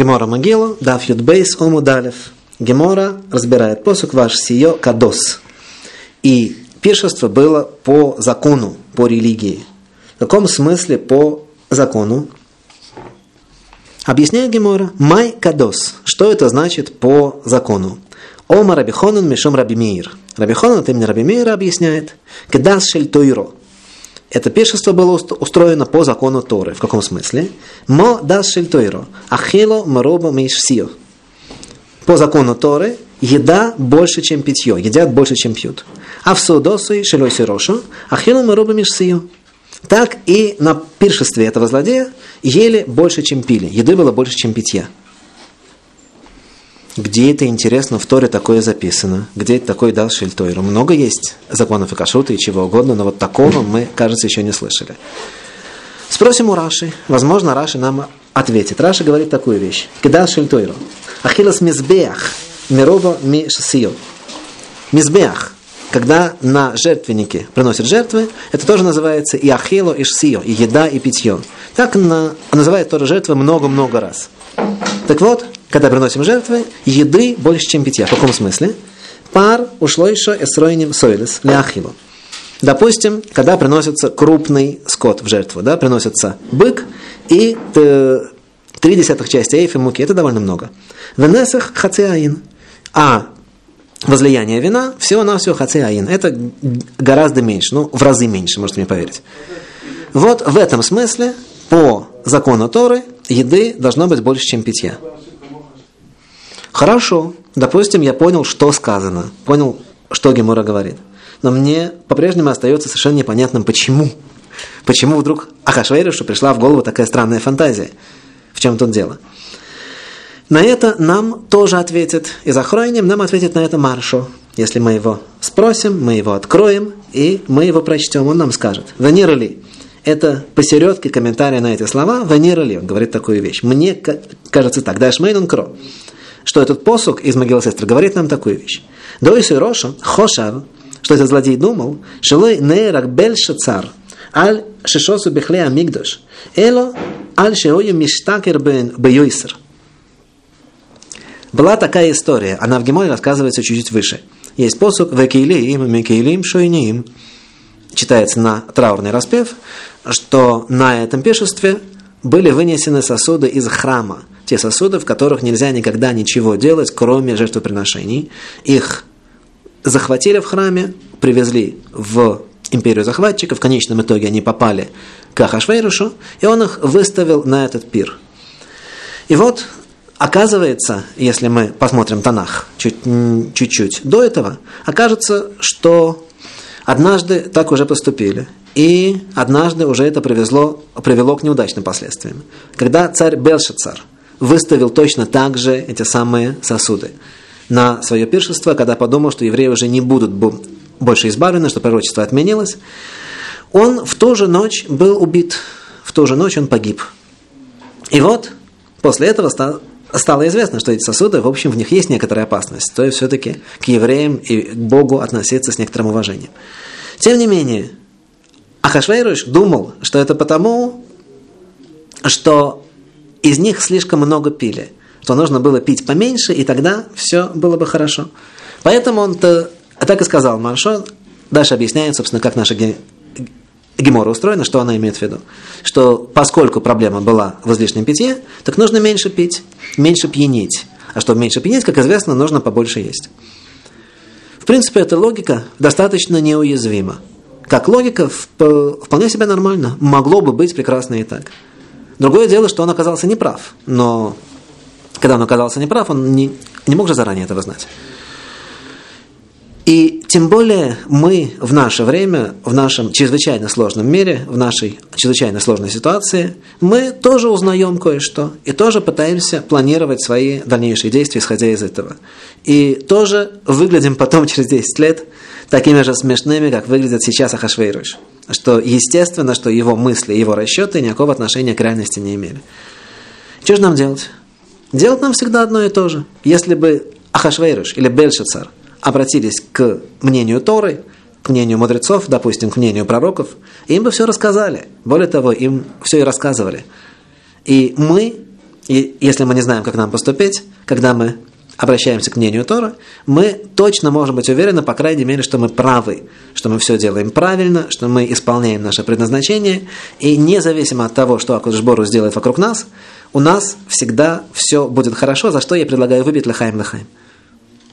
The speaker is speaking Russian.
Гемора Могилу, Даф Юдбейс Омудалев. Гемора разбирает посук ваш сио кадос. И пиршество было по закону, по религии. В каком смысле по закону? Объясняет Гемора, май кадос. Что это значит по закону? Ома Рабихонан Мишом Рабимир. Рабихонан от имени Рабимира объясняет, кедас шель. Это пиршество было устроено по закону Торы. В каком смысле? Мо дас шель тойро. Ахило мароба мейшсио. По закону Торы еда больше, чем питье. Едят больше, чем пьют. А в судосу шелой сирошу. Ахило мароба мейшсио. Так и на пиршестве этого злодея ели больше, чем пили. Еды было больше, чем питья. Где это, интересно, в Торе такое записано? Где это такой дал Шильтойру? Много есть законов и кашута и чего угодно, но вот такого мы, кажется, еще не слышали. Спросим у Раши. Возможно, Раши нам ответит. Раши говорит такую вещь. Кидал Шильтойру. Ахилас мизбеах. Мирова ми шасио. Мизбеах. Когда на жертвеннике приносят жертвы, это тоже называется и ахило, и шсио, и еда, и питье. Так на, называют тоже жертвы много-много раз. Так вот, когда приносим жертвы, еды больше, чем питья. В каком смысле? Пар ушло еще эсройним сойлес ляхилу. Допустим, когда приносится крупный скот в жертву, да, приносится бык и три десятых части эйфа муки, это довольно много. В несах хацеаин. А возлияние вина всего-навсего хацеаин. Это гораздо меньше, ну, в разы меньше, можете мне поверить. Вот в этом смысле, по закону Торы, еды должно быть больше, чем питья. Хорошо, допустим, я понял, что сказано, понял, что Гемора говорит. Но мне по-прежнему остается совершенно непонятным, почему. Почему вдруг Ахашвейришу пришла в голову такая странная фантазия. В чем тут дело? На это нам тоже ответит, и за хроним нам ответит на это Маршо. Если мы его спросим, мы его откроем, и мы его прочтем, он нам скажет. Венера ли? Это посередке комментария на эти слова. Венера ли? Он говорит такую вещь. Мне кажется так. Дальше Мейнон Кро что этот посук из могилы сестры говорит нам такую вещь. Дойсу Роша, Хошав, что этот злодей думал, Шилой нейрак бельша цар, аль шишосу бехле амигдош, эло аль шеою миштакер бен бейойсер. Была такая история, она в Геморе рассказывается чуть-чуть выше. Есть посук «Векейлиим, мекейлим, шойниим». Читается на траурный распев, что на этом пешестве были вынесены сосуды из храма, те сосуды, в которых нельзя никогда ничего делать, кроме жертвоприношений. Их захватили в храме, привезли в империю захватчиков, в конечном итоге они попали к Ахашвейрушу, и он их выставил на этот пир. И вот, оказывается, если мы посмотрим Танах чуть, чуть-чуть до этого, окажется, что однажды так уже поступили. И однажды уже это привезло, привело к неудачным последствиям. Когда царь Белшицар – выставил точно так же эти самые сосуды на свое пиршество, когда подумал, что евреи уже не будут больше избавлены, что пророчество отменилось. Он в ту же ночь был убит, в ту же ночь он погиб. И вот после этого стало известно, что эти сосуды, в общем, в них есть некоторая опасность. То есть все-таки к евреям и к Богу относиться с некоторым уважением. Тем не менее, Ахашвейруш думал, что это потому, что из них слишком много пили, что нужно было пить поменьше, и тогда все было бы хорошо. Поэтому он-то так и сказал Маршо, дальше объясняет, собственно, как наша гемора устроена, что она имеет в виду. Что поскольку проблема была в излишнем питье, так нужно меньше пить, меньше пьянеть. А чтобы меньше пьянеть, как известно, нужно побольше есть. В принципе, эта логика достаточно неуязвима. Как логика вполне себе нормально. Могло бы быть прекрасно и так. Другое дело, что он оказался неправ. Но когда он оказался неправ, он не, не мог же заранее этого знать. И тем более мы в наше время, в нашем чрезвычайно сложном мире, в нашей чрезвычайно сложной ситуации, мы тоже узнаем кое-что и тоже пытаемся планировать свои дальнейшие действия, исходя из этого. И тоже выглядим потом через 10 лет такими же смешными, как выглядит сейчас Ахашвейруш что естественно, что его мысли, его расчеты никакого отношения к реальности не имели. Что же нам делать? Делать нам всегда одно и то же. Если бы Ахашвейруш или Бельшицар обратились к мнению Торы, к мнению мудрецов, допустим, к мнению пророков, им бы все рассказали. Более того, им все и рассказывали. И мы и если мы не знаем, как нам поступить, когда мы обращаемся к мнению Тора, мы точно можем быть уверены, по крайней мере, что мы правы, что мы все делаем правильно, что мы исполняем наше предназначение, и независимо от того, что Акудышбору сделает вокруг нас, у нас всегда все будет хорошо, за что я предлагаю выпить лахаем лахаем.